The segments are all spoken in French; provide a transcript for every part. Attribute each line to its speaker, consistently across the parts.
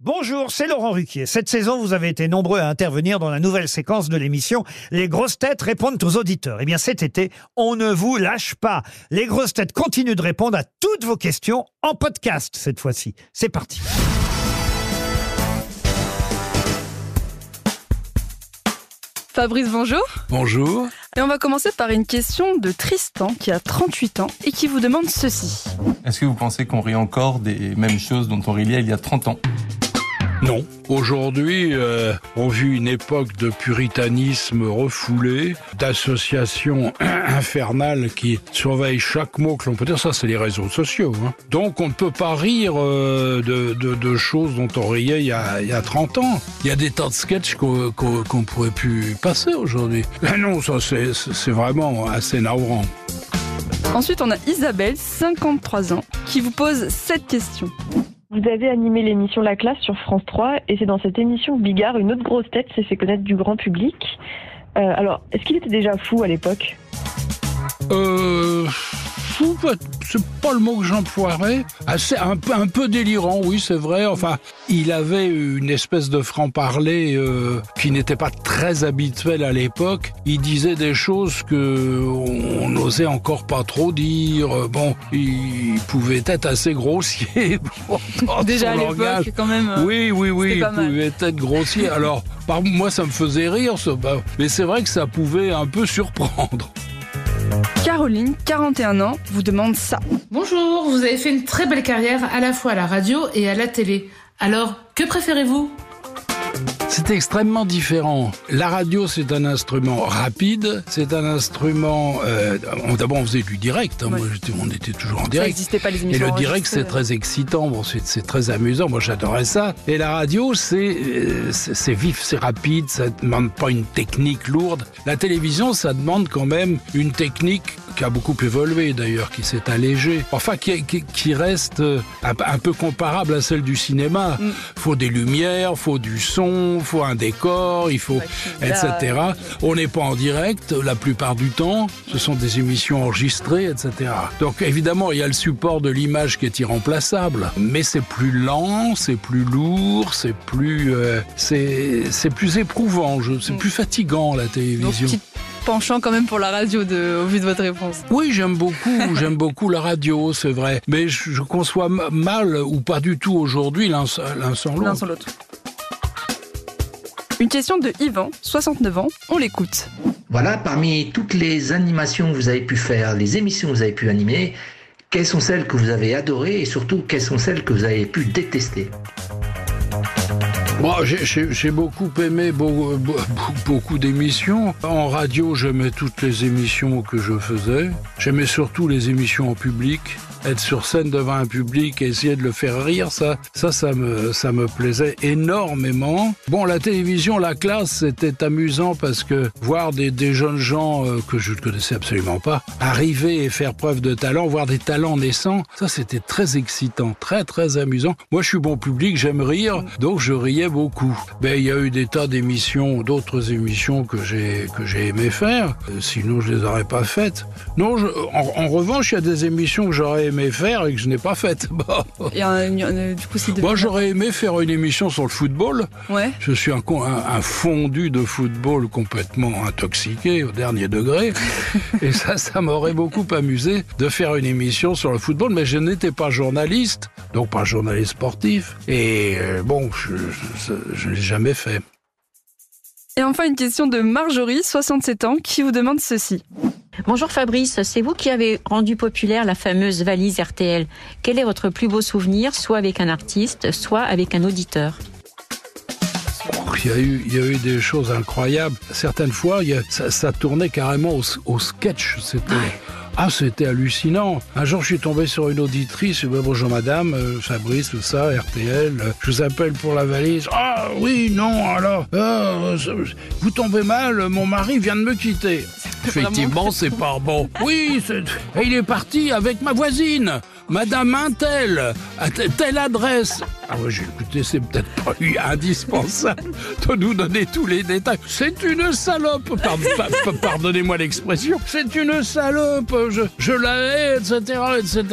Speaker 1: Bonjour, c'est Laurent Ruquier. Cette saison, vous avez été nombreux à intervenir dans la nouvelle séquence de l'émission Les grosses têtes répondent aux auditeurs. Eh bien, cet été, on ne vous lâche pas. Les grosses têtes continuent de répondre à toutes vos questions en podcast cette fois-ci. C'est parti.
Speaker 2: Fabrice, bonjour.
Speaker 3: Bonjour.
Speaker 2: Et on va commencer par une question de Tristan qui a 38 ans et qui vous demande ceci.
Speaker 4: Est-ce que vous pensez qu'on rit encore des mêmes choses dont on riait il y a 30 ans?
Speaker 3: Non. Aujourd'hui, euh, on vit une époque de puritanisme refoulé, d'associations infernales qui surveillent chaque mot que l'on peut dire. Ça, c'est les réseaux sociaux. hein. Donc, on ne peut pas rire euh, de, de- de choses dont on riait il y a, il y a 30 ans. Il y a des tas de sketchs qu'on qu'on pourrait plus passer aujourd'hui. Non, ça, c'est c'est vraiment assez navrant.
Speaker 2: Ensuite, on a Isabelle, 53 ans, qui vous pose cette question.
Speaker 5: Vous avez animé l'émission La Classe sur France 3 et c'est dans cette émission que Bigard, une autre grosse tête, s'est fait connaître du grand public. Euh, alors, est-ce qu'il était déjà fou à l'époque?
Speaker 3: Euh, c'est pas le mot que j'emploierais. Assez, un, peu, un peu délirant, oui, c'est vrai. Enfin, il avait une espèce de franc-parler euh, qui n'était pas très habituel à l'époque. Il disait des choses que on n'osait encore pas trop dire. Bon, il pouvait être assez grossier.
Speaker 2: Déjà à l'époque, quand même. euh,
Speaker 3: Oui, oui, oui, il
Speaker 2: mal.
Speaker 3: pouvait être grossier. Alors, par moi, ça me faisait rire. Bah, mais c'est vrai que ça pouvait un peu surprendre.
Speaker 2: Caroline, 41 ans, vous demande ça.
Speaker 6: Bonjour, vous avez fait une très belle carrière à la fois à la radio et à la télé. Alors, que préférez-vous?
Speaker 3: C'est extrêmement différent. La radio, c'est un instrument rapide, c'est un instrument... Euh, D'abord, on faisait du direct. hein. Moi, on était toujours en
Speaker 2: Ça
Speaker 3: direct.
Speaker 2: n'existait pas les
Speaker 3: Et
Speaker 2: émissions
Speaker 3: le direct, c'est très excitant, bon, c'est très amusant, moi j'adorais ça. Et la radio, c'est euh, c'est vif, c'est rapide, ça demande pas une technique lourde. La télévision, ça demande quand même une technique qui a beaucoup évolué d'ailleurs, qui s'est allégée. Enfin, qui, qui, qui reste euh, un, un peu comparable à celle du cinéma.
Speaker 2: Mm.
Speaker 3: Faut des lumières, faut du son, faut un décor, il faut etc. On n'est pas en direct la plupart du temps. Ce sont des émissions enregistrées, etc. Donc évidemment, il y a le support de l'image qui est irremplaçable, mais c'est plus lent, c'est plus lourd, c'est plus, euh, c'est c'est plus éprouvant, c'est plus fatigant la télévision.
Speaker 2: penchant quand même pour la radio de, au vu de votre réponse.
Speaker 3: Oui, j'aime beaucoup, j'aime beaucoup la radio, c'est vrai. Mais je, je conçois mal ou pas du tout aujourd'hui l'un l'un sans l'autre.
Speaker 2: Une question de Yvan, 69 ans, on l'écoute.
Speaker 7: Voilà, parmi toutes les animations que vous avez pu faire, les émissions que vous avez pu animer, quelles sont celles que vous avez adorées et surtout quelles sont celles que vous avez pu détester?
Speaker 3: Moi, j'ai- beaucoup aimé beau- beau- beaucoup d'émissions. En radio, j'aimais toutes les émissions que je faisais. J'aimais surtout les émissions en public. Être sur scène devant un public et essayer de le faire rire, ça, ça, ça me, ça me plaisait énormément. Bon, la télévision, la classe, c'était amusant parce que voir des, jeunes gens euh, que je ne connaissais absolument pas arriver et faire preuve de talent, voir des talents naissants, ça, c'était très excitant, très, très amusant. Moi, je suis bon public, j'aime rire, donc je riais beaucoup. Ben, il y a eu des tas d'émissions, d'autres émissions que j'ai que j'ai aimé faire. Euh, sinon, je les aurais pas faites. Non, en revanche, il y a des émissions que j'aurais aimé faire et que je n'ai pas. Bah,
Speaker 2: Et du coup, c'est de...
Speaker 3: Moi, j'aurais aimé faire une émission sur le football.
Speaker 2: Ouais.
Speaker 3: Je suis un, con- un, un fondu de football complètement intoxiqué au dernier degré. et ça, ça m'aurait beaucoup amusé de faire une émission sur le football, mais je n'étais pas journaliste, donc pas journaliste sportif. Et euh, bon, je je l'ai jamais fait.
Speaker 2: Et enfin, une question de Marjorie, 67 ans, qui vous demande ceci.
Speaker 8: Bonjour Fabrice, c'est vous qui avez rendu populaire la fameuse valise RTL. Quel est votre plus beau souvenir, soit avec un artiste, soit avec un auditeur
Speaker 3: Il y, a eu, il y a eu des choses incroyables. Certaines fois, il y a- ça, ça tournait carrément au, au sketch. C'était. Ah, c'était hallucinant. Un jour, je suis tombé sur une auditrice. Je dis, Bonjour madame, euh, Fabrice, tout ça, RTL. euh, Je vous appelle pour la valise. Ah oui, non, alors. euh, vous tombez mal, mon mari vient de me quitter. Effectivement, c'est pas bon. Oui, c'est- et il est parti avec ma voisine. Madame Intel, à te- telle adresse. Ah ouais, j'ai écouté, c'est peut-être pas eu indispensable de nous donner tous les détails. C'est une salope, Pard- pa- pa- pardonnez-moi l'expression. C'est une salope, je, je la hais, etc., etc.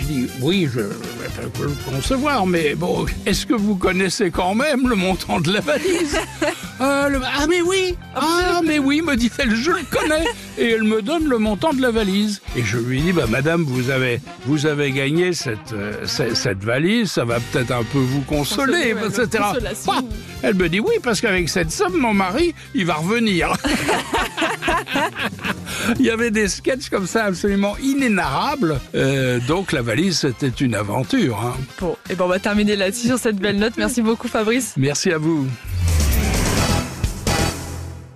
Speaker 3: Je dis, oui, je, je peux le concevoir, mais bon, est-ce que vous connaissez quand même le montant de la valise? le- Ah mais oui Ah mais oui, me dit-elle, je le connais Et elle me donne le montant de la valise. Et je lui dis, bah madame, vous avez, vous avez gagné cette, euh, cette, cette valise, ça va peut-être un peu vous consoler,
Speaker 2: Consoler, ouais,
Speaker 3: etc.
Speaker 2: consolation.
Speaker 3: Ah, elle me dit, oui, parce qu'avec cette somme, mon mari, il va revenir. Il y avait des sketchs comme ça absolument inénarrables. Euh, donc la valise, c'était une aventure. hein.
Speaker 2: Bon, et ben on va terminer là-dessus sur cette belle note. Merci beaucoup Fabrice.
Speaker 3: Merci à vous.